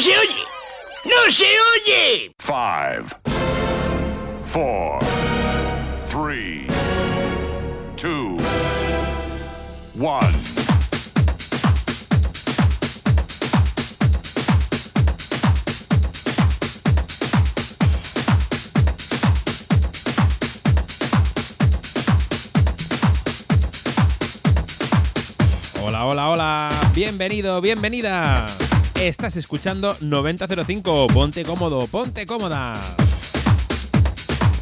se oye! ¡No se oye! Five, four, three, two, one. Hola, hola, hola. Bienvenido, bienvenida. Estás escuchando 9005. Ponte cómodo, ponte cómoda.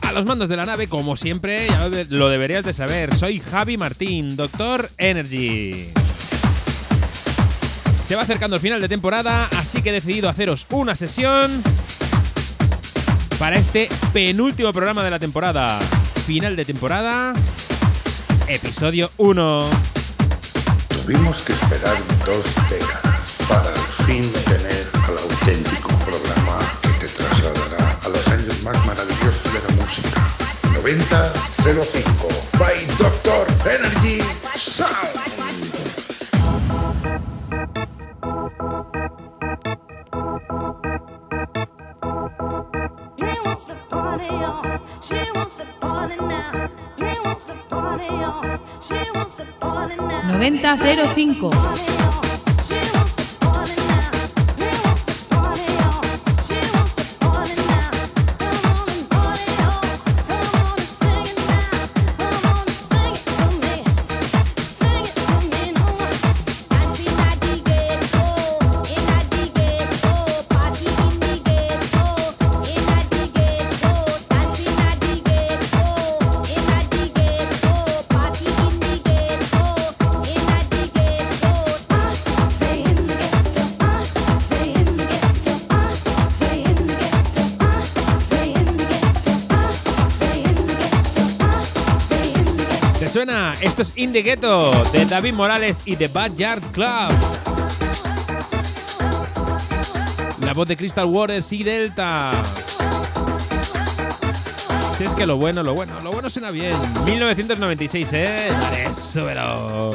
A los mandos de la nave, como siempre, ya lo deberías de saber. Soy Javi Martín, Doctor Energy. Se va acercando el final de temporada, así que he decidido haceros una sesión para este penúltimo programa de la temporada. Final de temporada, episodio 1. Tuvimos que esperar dos décadas para al fin tener al auténtico programa que te trasladará a los años más maravillosos de la música. 9005 by Doctor Energy Sound. Venta 05. Esto es In the Ghetto de David Morales y The Backyard Club. La voz de Crystal Waters y Delta. Si es que lo bueno, lo bueno, lo bueno suena bien. 1996, ¿eh? Dale, súbelo.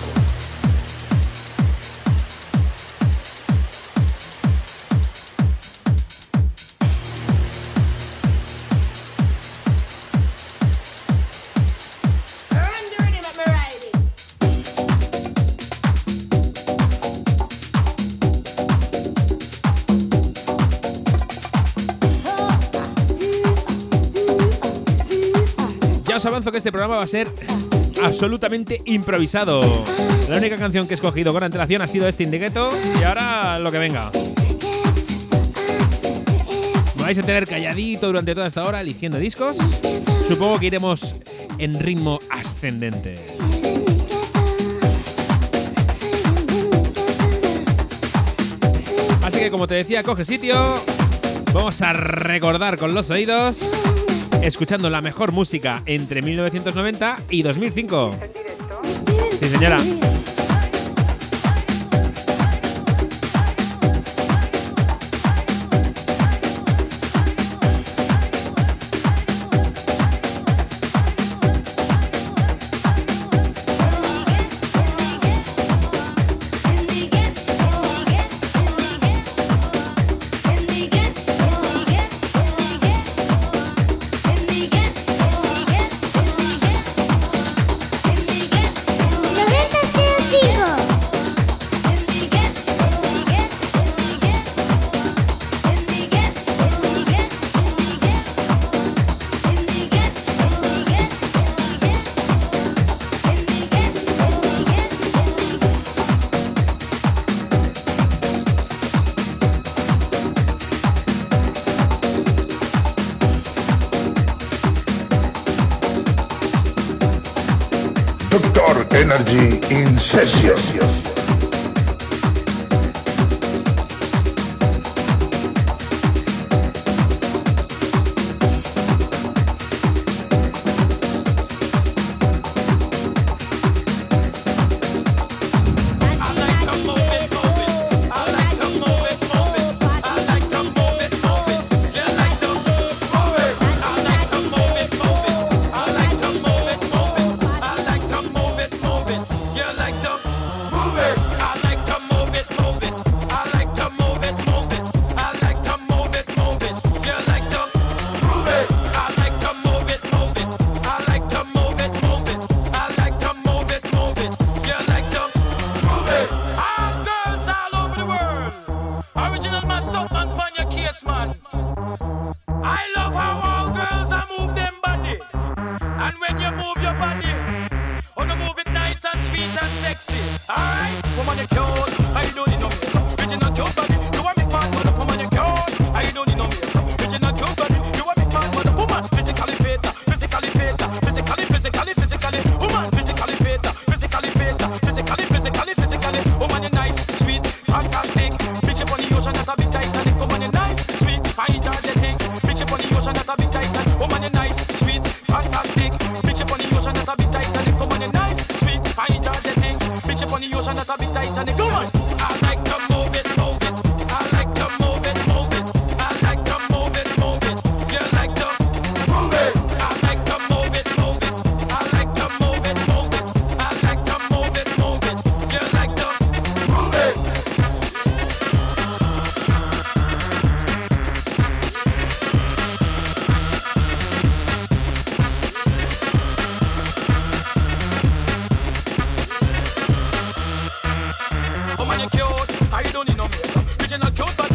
Os avanzo que este programa va a ser absolutamente improvisado. La única canción que he escogido con antelación ha sido este In the Ghetto y ahora lo que venga. Me vais a tener calladito durante toda esta hora eligiendo discos. Supongo que iremos en ritmo ascendente. Así que como te decía, coge sitio. Vamos a recordar con los oídos, escuchando la mejor música entre 1990 y 2005. Sí, señora. Energy in Session. original truth, but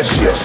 Precious.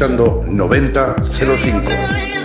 Escuchando 9005.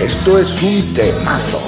Esto es un temazo.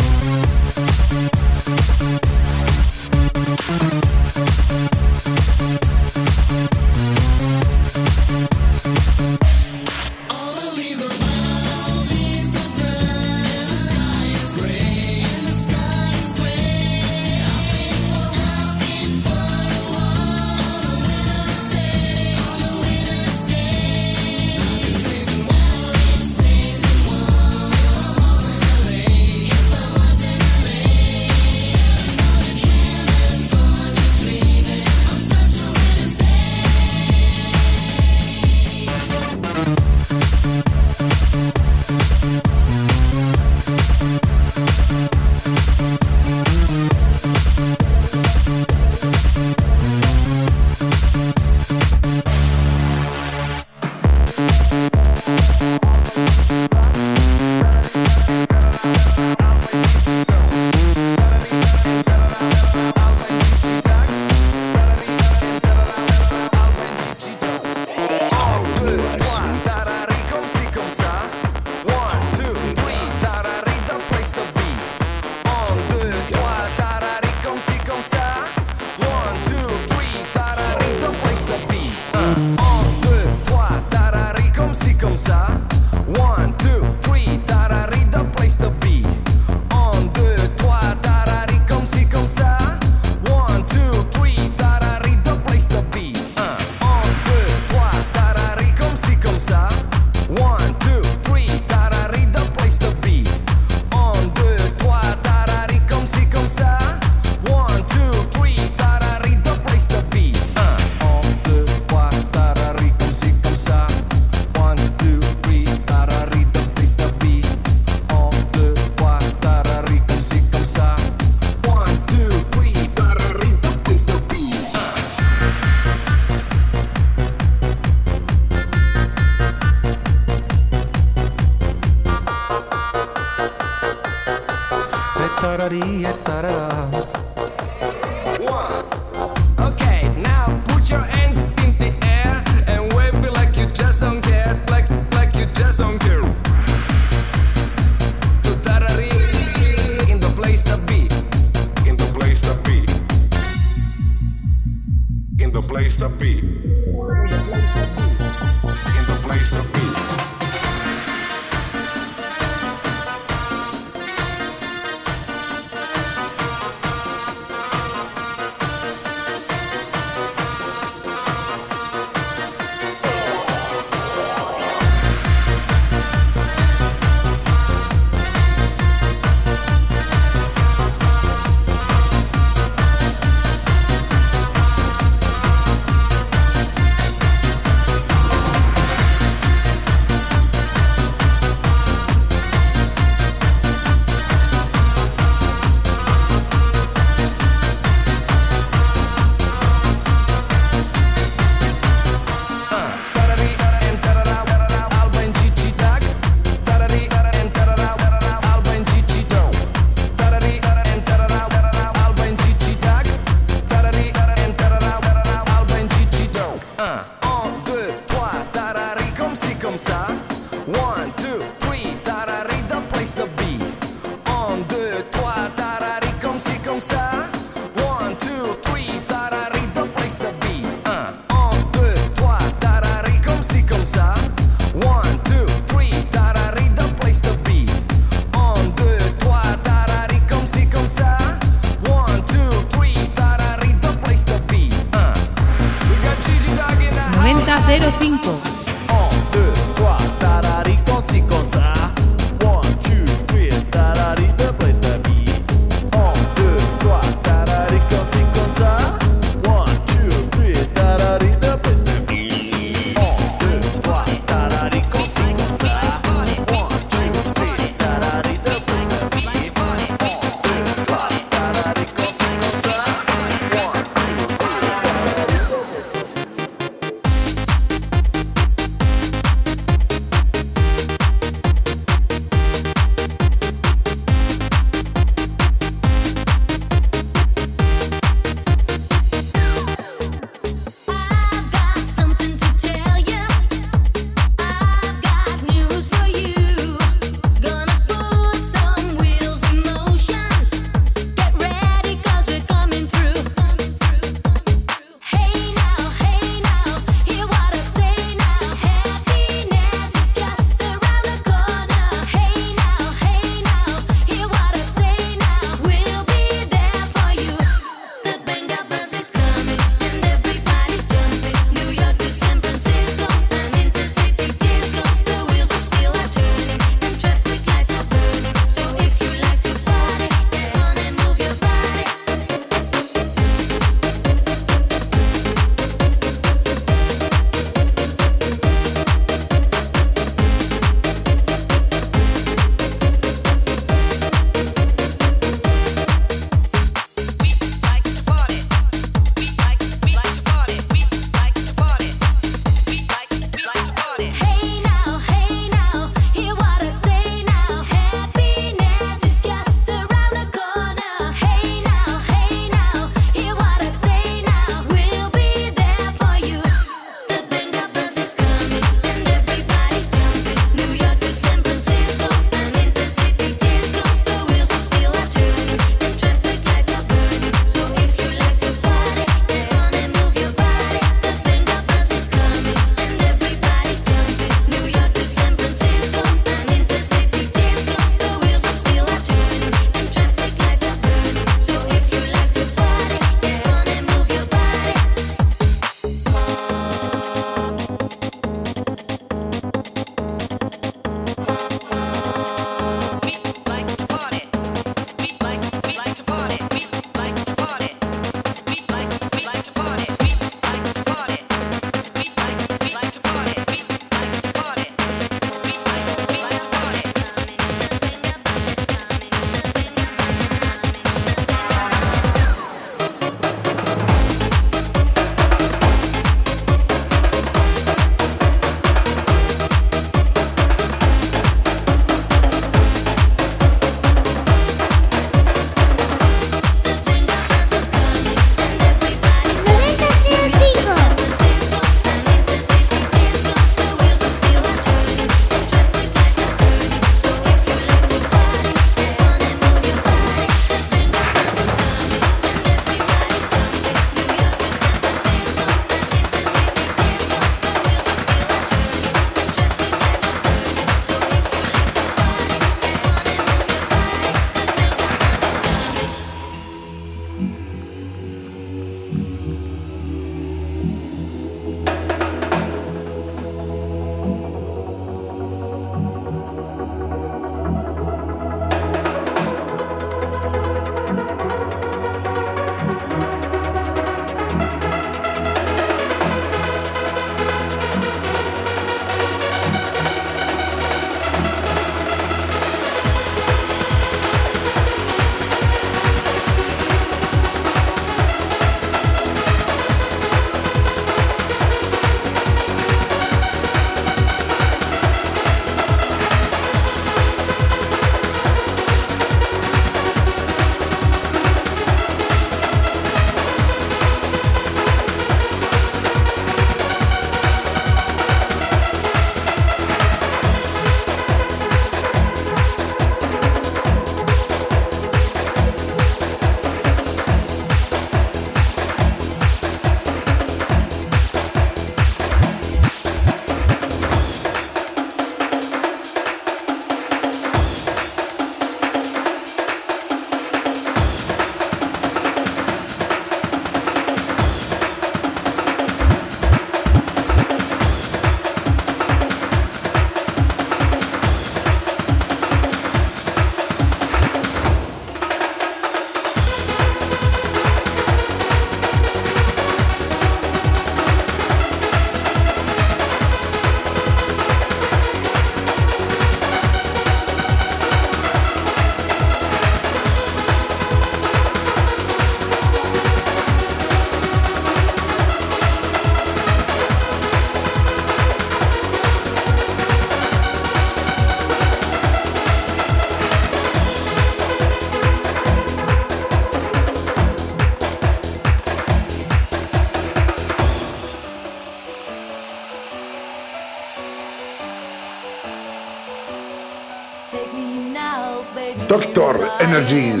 Doctor Energy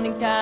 morning comes.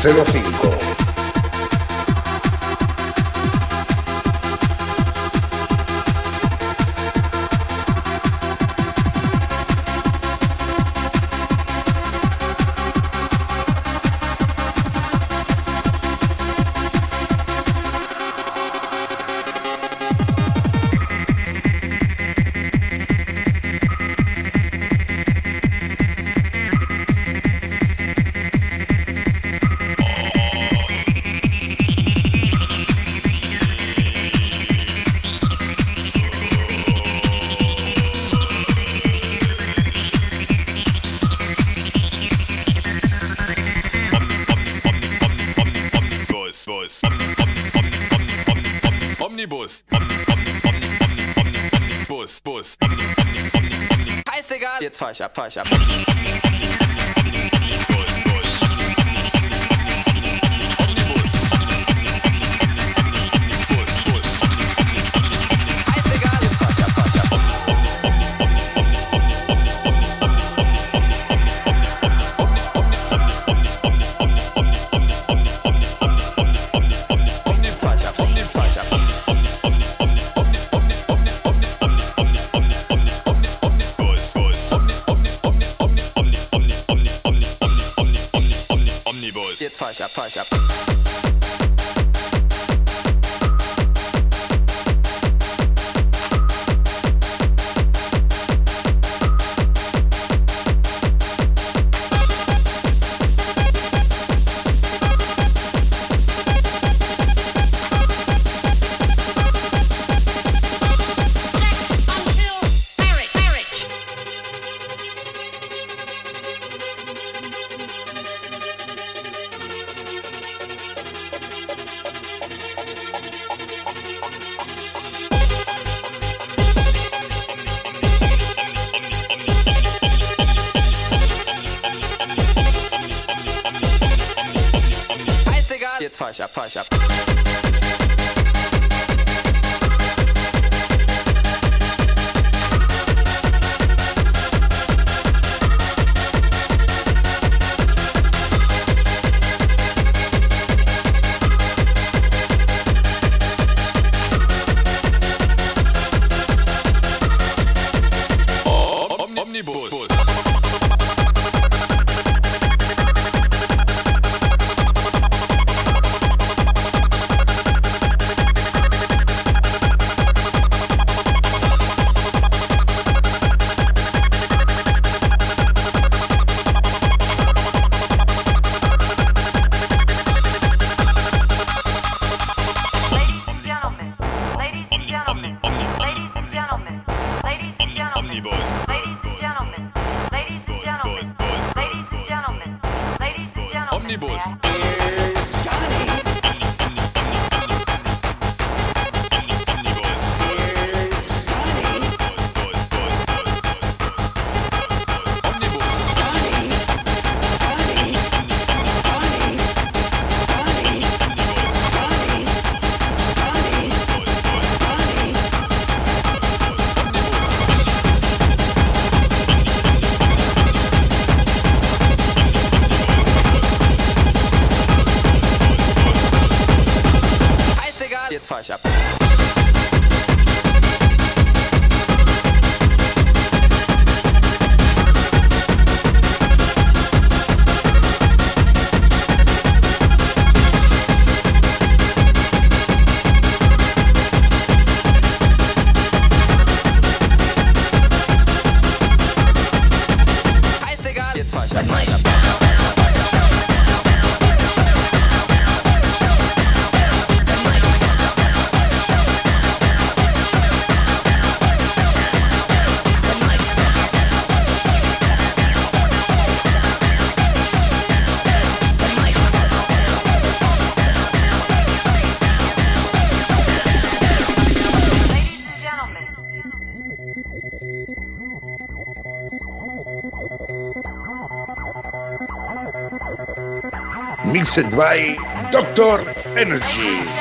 005. shot. Omnibus. Mixed by Doctor Energy.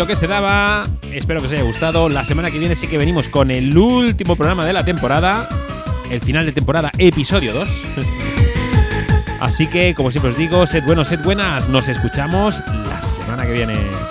Lo que se daba. Espero que os haya gustado. La semana que viene sí que venimos con el último programa de la temporada. El final de temporada, episodio 2. Así que, como siempre os digo, sed buenos, sed buenas. Nos escuchamos la semana que viene.